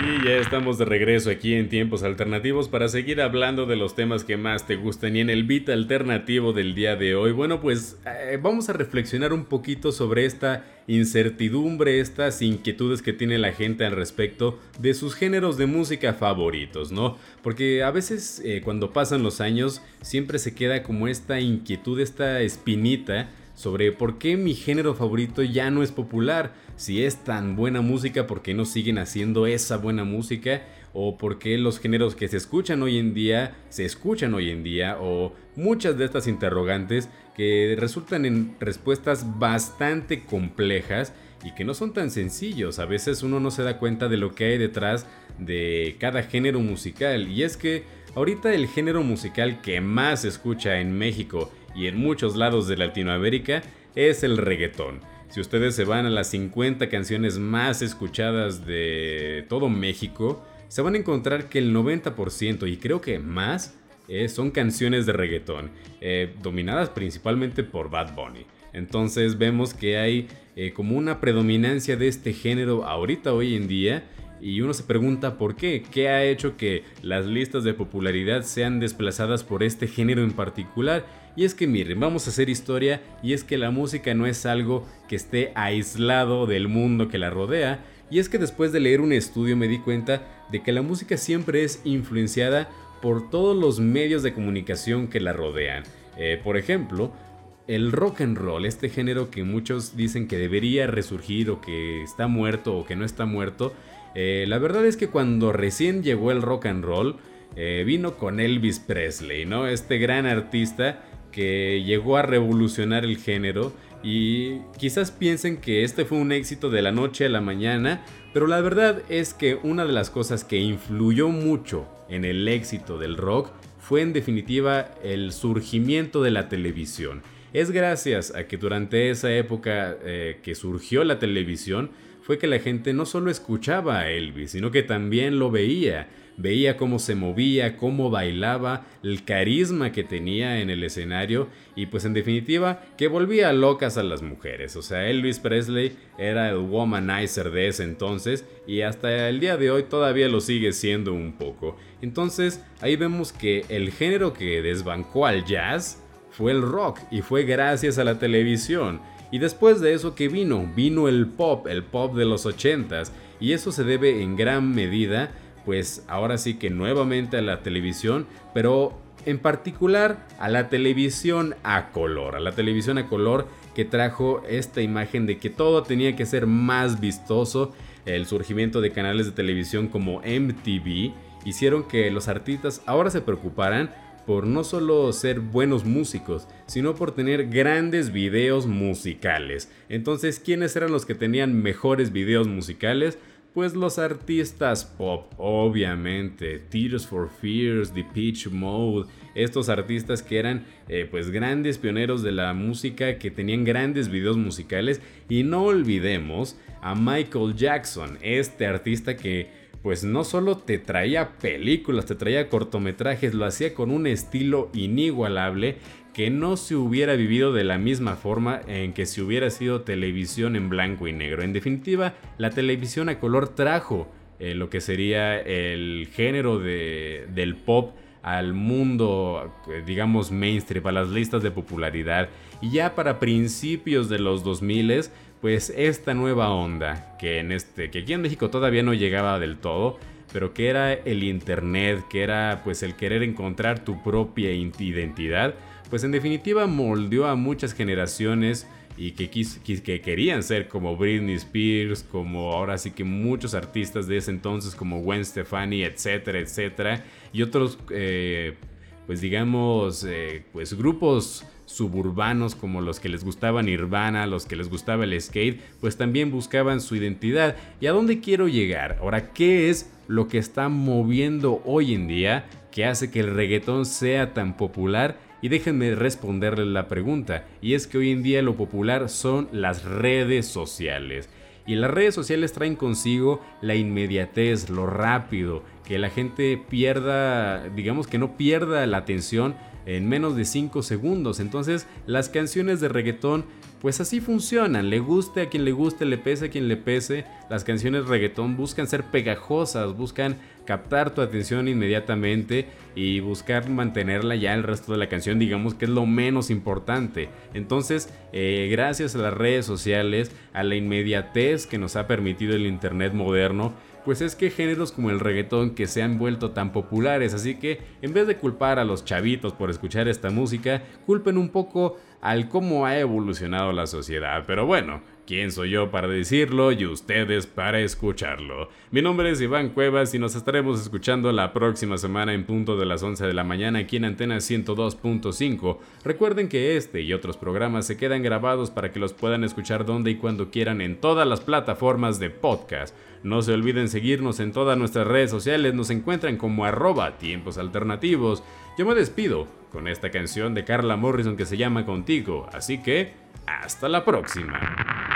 Y ya estamos de regreso aquí en Tiempos Alternativos para seguir hablando de los temas que más te gustan y en el beat alternativo del día de hoy. Bueno, pues eh, vamos a reflexionar un poquito sobre esta incertidumbre, estas inquietudes que tiene la gente al respecto de sus géneros de música favoritos, ¿no? Porque a veces eh, cuando pasan los años siempre se queda como esta inquietud, esta espinita sobre por qué mi género favorito ya no es popular. Si es tan buena música, ¿por qué no siguen haciendo esa buena música? O por qué los géneros que se escuchan hoy en día se escuchan hoy en día. O muchas de estas interrogantes que resultan en respuestas bastante complejas y que no son tan sencillos. A veces uno no se da cuenta de lo que hay detrás de cada género musical. Y es que ahorita el género musical que más se escucha en México y en muchos lados de Latinoamérica es el reggaetón. Si ustedes se van a las 50 canciones más escuchadas de todo México, se van a encontrar que el 90% y creo que más eh, son canciones de reggaetón, eh, dominadas principalmente por Bad Bunny. Entonces vemos que hay eh, como una predominancia de este género ahorita hoy en día y uno se pregunta por qué, qué ha hecho que las listas de popularidad sean desplazadas por este género en particular. Y es que miren, vamos a hacer historia y es que la música no es algo que esté aislado del mundo que la rodea. Y es que después de leer un estudio me di cuenta de que la música siempre es influenciada por todos los medios de comunicación que la rodean. Eh, por ejemplo, el rock and roll, este género que muchos dicen que debería resurgir o que está muerto o que no está muerto, eh, la verdad es que cuando recién llegó el rock and roll, eh, vino con Elvis Presley, ¿no? Este gran artista que llegó a revolucionar el género y quizás piensen que este fue un éxito de la noche a la mañana, pero la verdad es que una de las cosas que influyó mucho en el éxito del rock fue en definitiva el surgimiento de la televisión. Es gracias a que durante esa época eh, que surgió la televisión, fue que la gente no solo escuchaba a Elvis, sino que también lo veía. Veía cómo se movía, cómo bailaba, el carisma que tenía en el escenario y pues en definitiva que volvía locas a las mujeres. O sea, Elvis Presley era el womanizer de ese entonces y hasta el día de hoy todavía lo sigue siendo un poco. Entonces ahí vemos que el género que desbancó al jazz fue el rock y fue gracias a la televisión. Y después de eso, ¿qué vino? Vino el pop, el pop de los 80s. Y eso se debe en gran medida, pues ahora sí que nuevamente a la televisión, pero en particular a la televisión a color, a la televisión a color que trajo esta imagen de que todo tenía que ser más vistoso, el surgimiento de canales de televisión como MTV hicieron que los artistas ahora se preocuparan por no solo ser buenos músicos, sino por tener grandes videos musicales. Entonces, ¿quiénes eran los que tenían mejores videos musicales? Pues los artistas pop, obviamente, Tears for Fears, The Pitch Mode, estos artistas que eran eh, pues grandes pioneros de la música, que tenían grandes videos musicales y no olvidemos a Michael Jackson, este artista que pues no solo te traía películas, te traía cortometrajes, lo hacía con un estilo inigualable que no se hubiera vivido de la misma forma en que si hubiera sido televisión en blanco y negro. En definitiva, la televisión a color trajo eh, lo que sería el género de, del pop al mundo, eh, digamos, mainstream, a las listas de popularidad. Y ya para principios de los 2000 pues esta nueva onda que en este que aquí en México todavía no llegaba del todo, pero que era el internet, que era pues el querer encontrar tu propia identidad, pues en definitiva moldeó a muchas generaciones y que, que querían ser como Britney Spears, como ahora sí que muchos artistas de ese entonces como Gwen Stefani, etcétera, etcétera, y otros eh, pues digamos eh, pues grupos suburbanos como los que les gustaba Nirvana, los que les gustaba el skate, pues también buscaban su identidad. ¿Y a dónde quiero llegar? Ahora, ¿qué es lo que está moviendo hoy en día que hace que el reggaetón sea tan popular? Y déjenme responderle la pregunta, y es que hoy en día lo popular son las redes sociales. Y las redes sociales traen consigo la inmediatez, lo rápido, que la gente pierda, digamos que no pierda la atención en menos de 5 segundos. Entonces las canciones de reggaetón pues así funcionan, le guste a quien le guste, le pese a quien le pese, las canciones reggaetón buscan ser pegajosas, buscan captar tu atención inmediatamente y buscar mantenerla ya el resto de la canción, digamos que es lo menos importante. Entonces, eh, gracias a las redes sociales, a la inmediatez que nos ha permitido el Internet moderno, pues es que géneros como el reggaetón que se han vuelto tan populares, así que en vez de culpar a los chavitos por escuchar esta música, culpen un poco al cómo ha evolucionado la sociedad. Pero bueno, ¿quién soy yo para decirlo y ustedes para escucharlo? Mi nombre es Iván Cuevas y nos estaremos escuchando la próxima semana en punto de las 11 de la mañana aquí en Antena 102.5. Recuerden que este y otros programas se quedan grabados para que los puedan escuchar donde y cuando quieran en todas las plataformas de podcast. No se olviden seguirnos en todas nuestras redes sociales, nos encuentran como arroba tiempos alternativos. Yo me despido con esta canción de Carla Morrison que se llama Contigo, así que hasta la próxima.